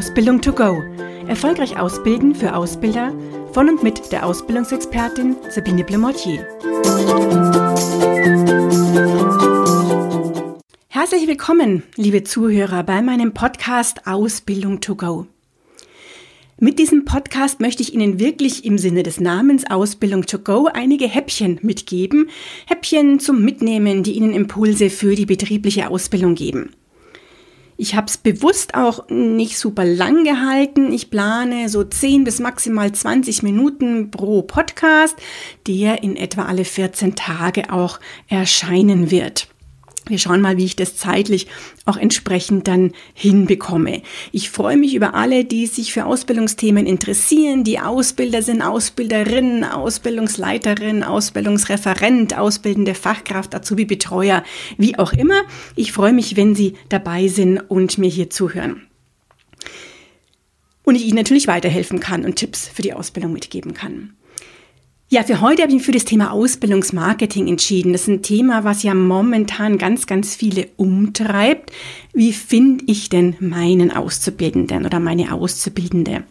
Ausbildung to go. Erfolgreich ausbilden für Ausbilder von und mit der Ausbildungsexpertin Sabine Blemortier. Herzlich willkommen, liebe Zuhörer, bei meinem Podcast Ausbildung to go. Mit diesem Podcast möchte ich Ihnen wirklich im Sinne des Namens Ausbildung to go einige Häppchen mitgeben. Häppchen zum Mitnehmen, die Ihnen Impulse für die betriebliche Ausbildung geben. Ich habe es bewusst auch nicht super lang gehalten. Ich plane so 10 bis maximal 20 Minuten pro Podcast, der in etwa alle 14 Tage auch erscheinen wird. Wir schauen mal, wie ich das zeitlich auch entsprechend dann hinbekomme. Ich freue mich über alle, die sich für Ausbildungsthemen interessieren, die Ausbilder sind, Ausbilderinnen, Ausbildungsleiterin, Ausbildungsreferent, ausbildende Fachkraft, Azubi-Betreuer, wie auch immer. Ich freue mich, wenn Sie dabei sind und mir hier zuhören. Und ich Ihnen natürlich weiterhelfen kann und Tipps für die Ausbildung mitgeben kann. Ja, für heute habe ich mich für das Thema Ausbildungsmarketing entschieden. Das ist ein Thema, was ja momentan ganz, ganz viele umtreibt. Wie finde ich denn meinen Auszubildenden oder meine Auszubildende?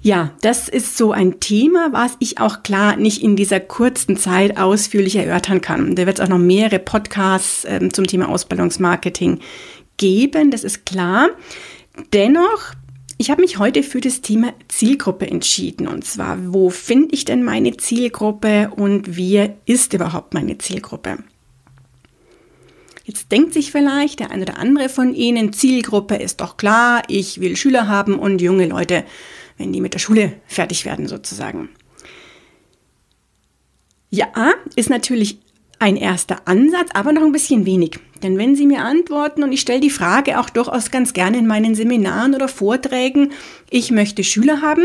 Ja, das ist so ein Thema, was ich auch klar nicht in dieser kurzen Zeit ausführlich erörtern kann. Da wird es auch noch mehrere Podcasts ähm, zum Thema Ausbildungsmarketing geben, das ist klar. Dennoch ich habe mich heute für das Thema Zielgruppe entschieden. Und zwar, wo finde ich denn meine Zielgruppe und wer ist überhaupt meine Zielgruppe? Jetzt denkt sich vielleicht der eine oder andere von Ihnen, Zielgruppe ist doch klar, ich will Schüler haben und junge Leute, wenn die mit der Schule fertig werden sozusagen. Ja, ist natürlich ein erster Ansatz, aber noch ein bisschen wenig. Denn wenn Sie mir antworten, und ich stelle die Frage auch durchaus ganz gerne in meinen Seminaren oder Vorträgen, ich möchte Schüler haben,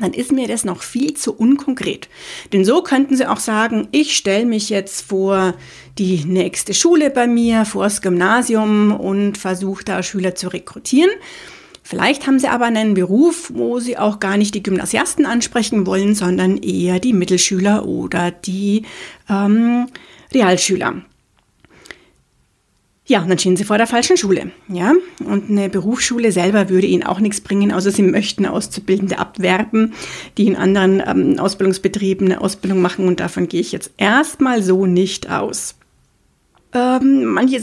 dann ist mir das noch viel zu unkonkret. Denn so könnten Sie auch sagen, ich stelle mich jetzt vor die nächste Schule bei mir, vor das Gymnasium und versuche da Schüler zu rekrutieren. Vielleicht haben Sie aber einen Beruf, wo Sie auch gar nicht die Gymnasiasten ansprechen wollen, sondern eher die Mittelschüler oder die ähm, Realschüler. Ja, dann stehen Sie vor der falschen Schule. Ja, und eine Berufsschule selber würde Ihnen auch nichts bringen, außer Sie möchten Auszubildende abwerben, die in anderen ähm, Ausbildungsbetrieben eine Ausbildung machen und davon gehe ich jetzt erstmal so nicht aus. Ähm, manche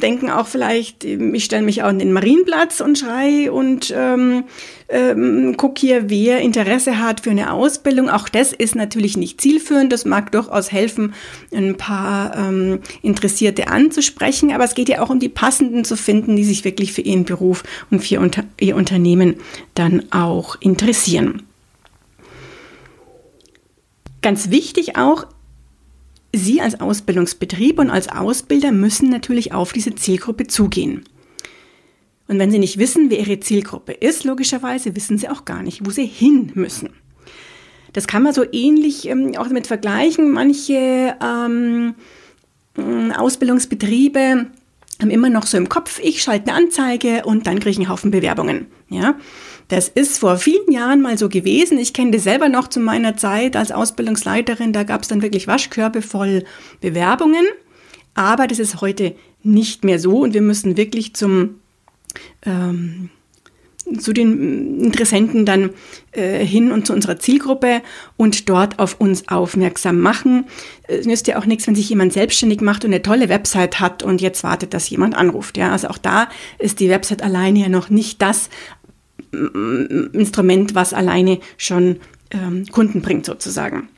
denken auch vielleicht, ich stelle mich auch in den Marienplatz und schrei und ähm, ähm, guck hier, wer Interesse hat für eine Ausbildung. Auch das ist natürlich nicht zielführend. Das mag durchaus helfen, ein paar ähm, Interessierte anzusprechen. Aber es geht ja auch um die passenden zu finden, die sich wirklich für ihren Beruf und für ihr Unternehmen dann auch interessieren. Ganz wichtig auch Sie als Ausbildungsbetrieb und als Ausbilder müssen natürlich auf diese Zielgruppe zugehen. Und wenn Sie nicht wissen, wer Ihre Zielgruppe ist, logischerweise wissen Sie auch gar nicht, wo Sie hin müssen. Das kann man so ähnlich ähm, auch damit vergleichen. Manche ähm, Ausbildungsbetriebe haben immer noch so im Kopf, ich schalte eine Anzeige und dann kriege ich einen Haufen Bewerbungen. Ja, das ist vor vielen Jahren mal so gewesen. Ich kenne das selber noch zu meiner Zeit als Ausbildungsleiterin. Da gab es dann wirklich Waschkörbe voll Bewerbungen. Aber das ist heute nicht mehr so und wir müssen wirklich zum ähm, zu den Interessenten dann äh, hin und zu unserer Zielgruppe und dort auf uns aufmerksam machen. Es nützt ja auch nichts, wenn sich jemand selbstständig macht und eine tolle Website hat und jetzt wartet, dass jemand anruft. Ja, also auch da ist die Website alleine ja noch nicht das Instrument, was alleine schon ähm, Kunden bringt sozusagen.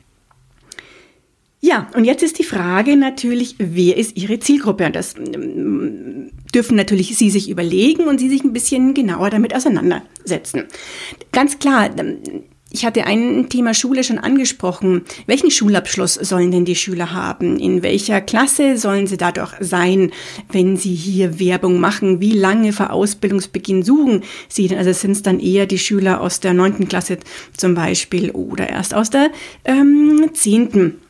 Ja, und jetzt ist die Frage natürlich, wer ist Ihre Zielgruppe? Und das ähm, dürfen natürlich Sie sich überlegen und Sie sich ein bisschen genauer damit auseinandersetzen. Ganz klar, ähm, ich hatte ein Thema Schule schon angesprochen. Welchen Schulabschluss sollen denn die Schüler haben? In welcher Klasse sollen sie dadurch sein, wenn sie hier Werbung machen? Wie lange vor Ausbildungsbeginn suchen sie denn? Also sind es dann eher die Schüler aus der neunten Klasse zum Beispiel oder erst aus der ähm, zehnten?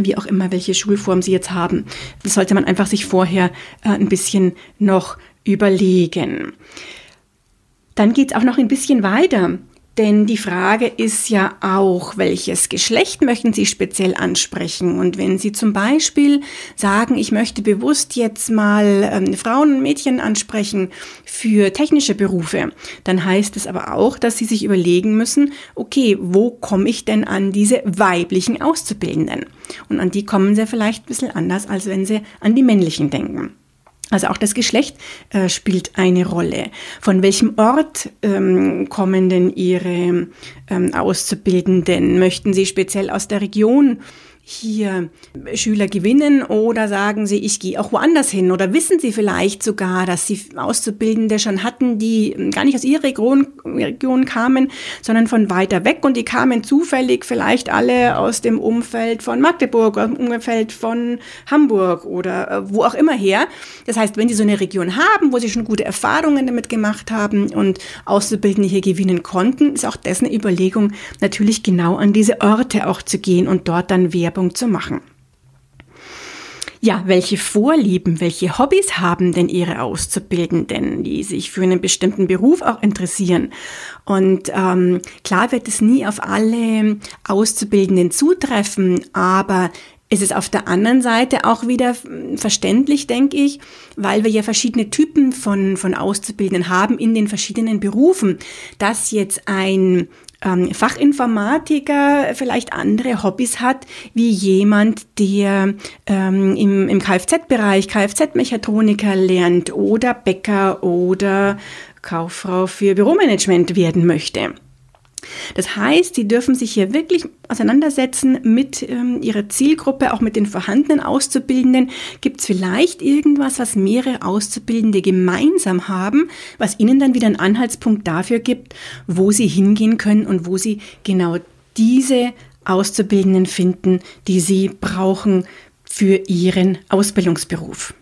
Wie auch immer, welche Schulform sie jetzt haben. Das sollte man einfach sich vorher äh, ein bisschen noch überlegen. Dann geht es auch noch ein bisschen weiter. Denn die Frage ist ja auch, welches Geschlecht möchten Sie speziell ansprechen? Und wenn Sie zum Beispiel sagen, ich möchte bewusst jetzt mal ähm, Frauen und Mädchen ansprechen für technische Berufe, dann heißt es aber auch, dass Sie sich überlegen müssen, okay, wo komme ich denn an diese weiblichen Auszubildenden? Und an die kommen Sie vielleicht ein bisschen anders, als wenn Sie an die männlichen denken. Also auch das Geschlecht äh, spielt eine Rolle. Von welchem Ort ähm, kommen denn Ihre ähm, Auszubildenden? Möchten Sie speziell aus der Region hier Schüler gewinnen oder sagen Sie, ich gehe auch woanders hin oder wissen Sie vielleicht sogar, dass Sie Auszubildende schon hatten, die gar nicht aus Ihrer Region, Region kamen, sondern von weiter weg und die kamen zufällig vielleicht alle aus dem Umfeld von Magdeburg, aus dem Umfeld von Hamburg oder äh, wo auch immer her. Das heißt, wenn Sie so eine Region haben, wo Sie schon gute Erfahrungen damit gemacht haben und Auszubildende hier gewinnen konnten, ist auch eine Überlegung, natürlich genau an diese Orte auch zu gehen und dort dann Werbung Werbung zu machen. Ja, welche Vorlieben, welche Hobbys haben denn Ihre Auszubildenden, die sich für einen bestimmten Beruf auch interessieren? Und ähm, klar wird es nie auf alle Auszubildenden zutreffen, aber es ist auf der anderen Seite auch wieder verständlich, denke ich, weil wir ja verschiedene Typen von, von Auszubildenden haben in den verschiedenen Berufen, dass jetzt ein ähm, Fachinformatiker vielleicht andere Hobbys hat, wie jemand, der ähm, im, im Kfz-Bereich Kfz-Mechatroniker lernt oder Bäcker oder Kauffrau für Büromanagement werden möchte. Das heißt, sie dürfen sich hier wirklich auseinandersetzen mit ähm, ihrer Zielgruppe, auch mit den vorhandenen Auszubildenden. Gibt es vielleicht irgendwas, was mehrere Auszubildende gemeinsam haben, was ihnen dann wieder einen Anhaltspunkt dafür gibt, wo sie hingehen können und wo sie genau diese Auszubildenden finden, die sie brauchen für ihren Ausbildungsberuf.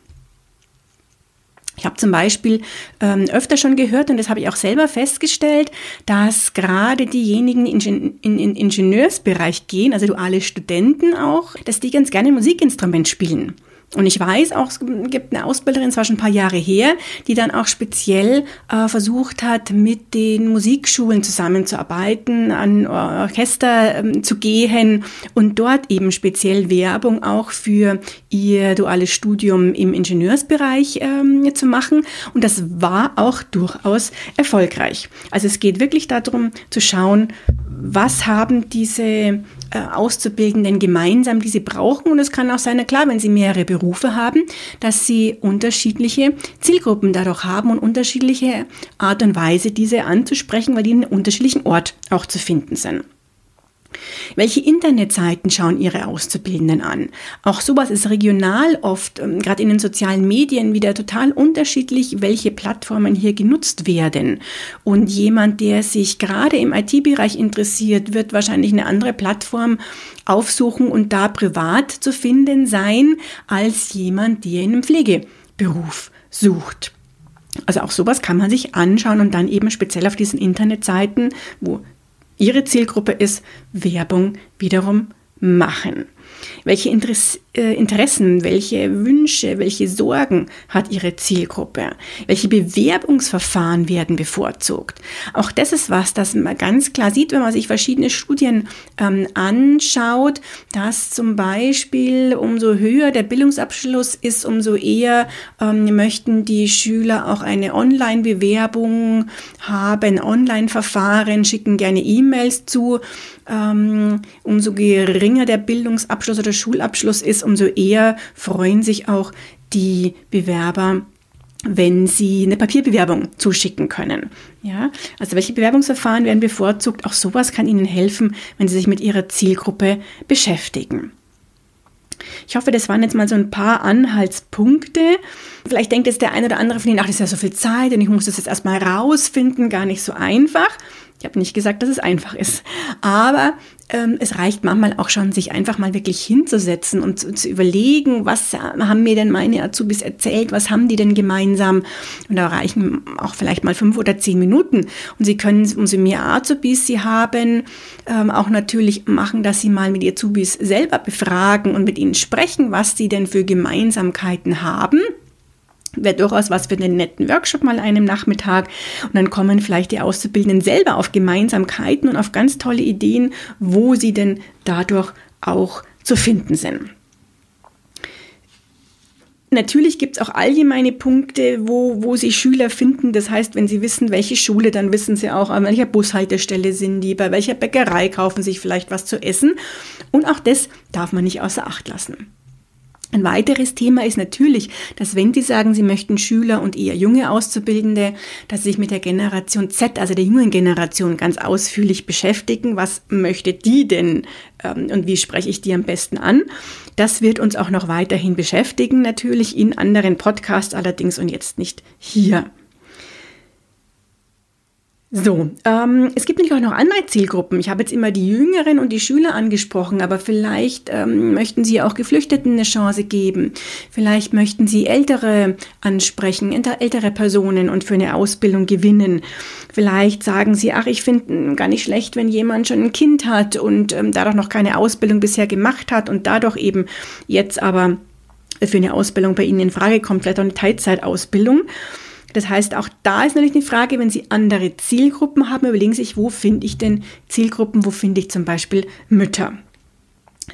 Ich habe zum Beispiel ähm, öfter schon gehört und das habe ich auch selber festgestellt, dass gerade diejenigen, die in, in, in Ingenieursbereich gehen, also duale Studenten auch, dass die ganz gerne Musikinstrument spielen. Und ich weiß auch, es gibt eine Ausbilderin, zwar schon ein paar Jahre her, die dann auch speziell äh, versucht hat, mit den Musikschulen zusammenzuarbeiten, an Orchester ähm, zu gehen und dort eben speziell Werbung auch für ihr duales Studium im Ingenieursbereich ähm, zu machen. Und das war auch durchaus erfolgreich. Also es geht wirklich darum zu schauen, was haben diese äh, Auszubildenden gemeinsam, die sie brauchen. Und es kann auch sein, klar, wenn sie mehrere Berufe haben, dass sie unterschiedliche Zielgruppen dadurch haben und unterschiedliche Art und Weise, diese anzusprechen, weil die in einem unterschiedlichen Ort auch zu finden sind. Welche Internetseiten schauen Ihre Auszubildenden an? Auch sowas ist regional oft, ähm, gerade in den sozialen Medien, wieder total unterschiedlich, welche Plattformen hier genutzt werden. Und jemand, der sich gerade im IT-Bereich interessiert, wird wahrscheinlich eine andere Plattform aufsuchen und da privat zu finden sein, als jemand, der in einem Pflegeberuf sucht. Also auch sowas kann man sich anschauen und dann eben speziell auf diesen Internetseiten, wo ihre Zielgruppe ist, Werbung wiederum machen. Welche Interess äh, Interessen, welche Wünsche, welche Sorgen hat Ihre Zielgruppe? Welche Bewerbungsverfahren werden bevorzugt? Auch das ist was, das man ganz klar sieht, wenn man sich verschiedene Studien ähm, anschaut, dass zum Beispiel umso höher der Bildungsabschluss ist, umso eher ähm, möchten die Schüler auch eine Online-Bewerbung haben, Online-Verfahren, schicken gerne E-Mails zu. Ähm, umso geringer der Bildungsabschluss oder Schulabschluss ist, umso eher freuen sich auch die Bewerber, wenn sie eine Papierbewerbung zuschicken können. Ja, also welche Bewerbungsverfahren werden bevorzugt? Auch sowas kann Ihnen helfen, wenn Sie sich mit Ihrer Zielgruppe beschäftigen. Ich hoffe, das waren jetzt mal so ein paar Anhaltspunkte. Vielleicht denkt jetzt der eine oder andere von Ihnen, ach, das ist ja so viel Zeit und ich muss das jetzt erstmal rausfinden, gar nicht so einfach. Ich habe nicht gesagt, dass es einfach ist, aber es reicht manchmal auch schon, sich einfach mal wirklich hinzusetzen und zu, zu, überlegen, was haben mir denn meine Azubis erzählt, was haben die denn gemeinsam? Und da reichen auch vielleicht mal fünf oder zehn Minuten. Und Sie können, umso mehr Azubis Sie haben, ähm, auch natürlich machen, dass Sie mal mit Azubis selber befragen und mit ihnen sprechen, was sie denn für Gemeinsamkeiten haben wäre durchaus was für einen netten Workshop mal einem Nachmittag. Und dann kommen vielleicht die Auszubildenden selber auf Gemeinsamkeiten und auf ganz tolle Ideen, wo sie denn dadurch auch zu finden sind. Natürlich gibt es auch allgemeine Punkte, wo, wo Sie Schüler finden. Das heißt, wenn Sie wissen, welche Schule, dann wissen Sie auch, an welcher Bushaltestelle sind die, bei welcher Bäckerei kaufen Sie sich vielleicht was zu essen. Und auch das darf man nicht außer Acht lassen. Ein weiteres Thema ist natürlich, dass wenn Sie sagen, Sie möchten Schüler und eher junge Auszubildende, dass Sie sich mit der Generation Z, also der jungen Generation, ganz ausführlich beschäftigen. Was möchte die denn ähm, und wie spreche ich die am besten an? Das wird uns auch noch weiterhin beschäftigen, natürlich in anderen Podcasts allerdings und jetzt nicht hier. So, ähm, es gibt natürlich auch noch andere Zielgruppen. Ich habe jetzt immer die Jüngeren und die Schüler angesprochen, aber vielleicht ähm, möchten Sie auch Geflüchteten eine Chance geben. Vielleicht möchten Sie Ältere ansprechen, ältere Personen und für eine Ausbildung gewinnen. Vielleicht sagen Sie, ach, ich finde gar nicht schlecht, wenn jemand schon ein Kind hat und ähm, dadurch noch keine Ausbildung bisher gemacht hat und dadurch eben jetzt aber für eine Ausbildung bei Ihnen in Frage kommt, vielleicht auch eine Teilzeitausbildung. Das heißt, auch da ist natürlich die Frage, wenn Sie andere Zielgruppen haben, überlegen Sie sich, wo finde ich denn Zielgruppen, wo finde ich zum Beispiel Mütter.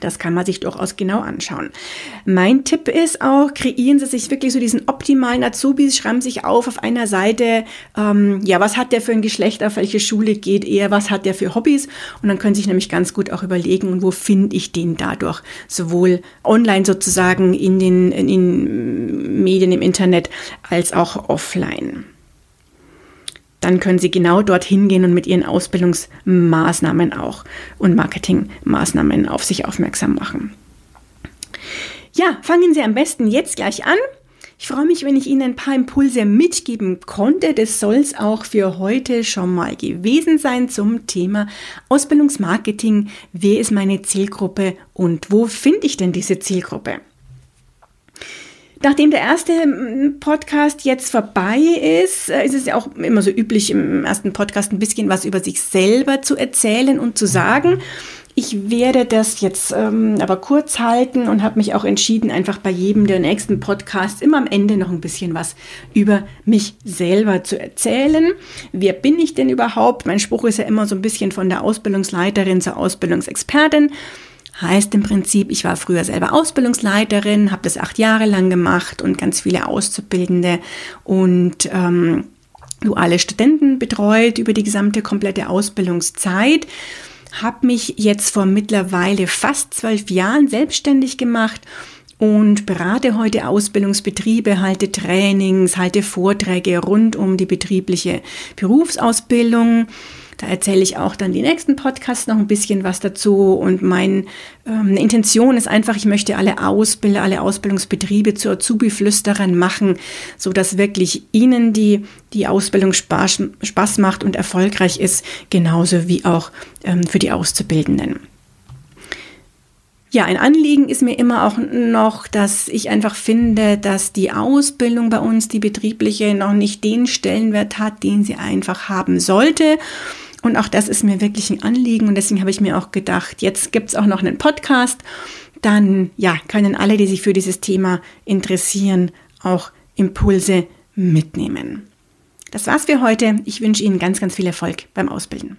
Das kann man sich durchaus genau anschauen. Mein Tipp ist auch, kreieren Sie sich wirklich so diesen optimalen Azubis, schreiben sich auf auf einer Seite, ähm, ja, was hat der für ein Geschlecht, auf welche Schule geht er, was hat der für Hobbys und dann können Sie sich nämlich ganz gut auch überlegen, wo finde ich den dadurch, sowohl online sozusagen in den in Medien im Internet als auch offline dann können Sie genau dorthin gehen und mit Ihren Ausbildungsmaßnahmen auch und Marketingmaßnahmen auf sich aufmerksam machen. Ja, fangen Sie am besten jetzt gleich an. Ich freue mich, wenn ich Ihnen ein paar Impulse mitgeben konnte. Das soll es auch für heute schon mal gewesen sein zum Thema Ausbildungsmarketing. Wer ist meine Zielgruppe und wo finde ich denn diese Zielgruppe? Nachdem der erste Podcast jetzt vorbei ist, äh, ist es ja auch immer so üblich, im ersten Podcast ein bisschen was über sich selber zu erzählen und zu sagen. Ich werde das jetzt ähm, aber kurz halten und habe mich auch entschieden, einfach bei jedem der nächsten Podcasts immer am Ende noch ein bisschen was über mich selber zu erzählen. Wer bin ich denn überhaupt? Mein Spruch ist ja immer so ein bisschen von der Ausbildungsleiterin zur Ausbildungsexpertin. Heißt im Prinzip, ich war früher selber Ausbildungsleiterin, habe das acht Jahre lang gemacht und ganz viele Auszubildende und ähm, duale Studenten betreut über die gesamte komplette Ausbildungszeit. Habe mich jetzt vor mittlerweile fast zwölf Jahren selbstständig gemacht und berate heute Ausbildungsbetriebe, halte Trainings, halte Vorträge rund um die betriebliche Berufsausbildung da erzähle ich auch dann die nächsten Podcasts noch ein bisschen was dazu. Und meine ähm, Intention ist einfach, ich möchte alle Ausbilder, alle Ausbildungsbetriebe zu Azubi-Flüsterern machen, so dass wirklich ihnen die, die Ausbildung Spaß, Spaß macht und erfolgreich ist, genauso wie auch ähm, für die Auszubildenden. Ja, ein Anliegen ist mir immer auch noch, dass ich einfach finde, dass die Ausbildung bei uns, die betriebliche, noch nicht den Stellenwert hat, den sie einfach haben sollte. Und auch das ist mir wirklich ein Anliegen und deswegen habe ich mir auch gedacht, jetzt gibt es auch noch einen Podcast. Dann ja, können alle, die sich für dieses Thema interessieren, auch Impulse mitnehmen. Das war's für heute. Ich wünsche Ihnen ganz, ganz viel Erfolg beim Ausbilden.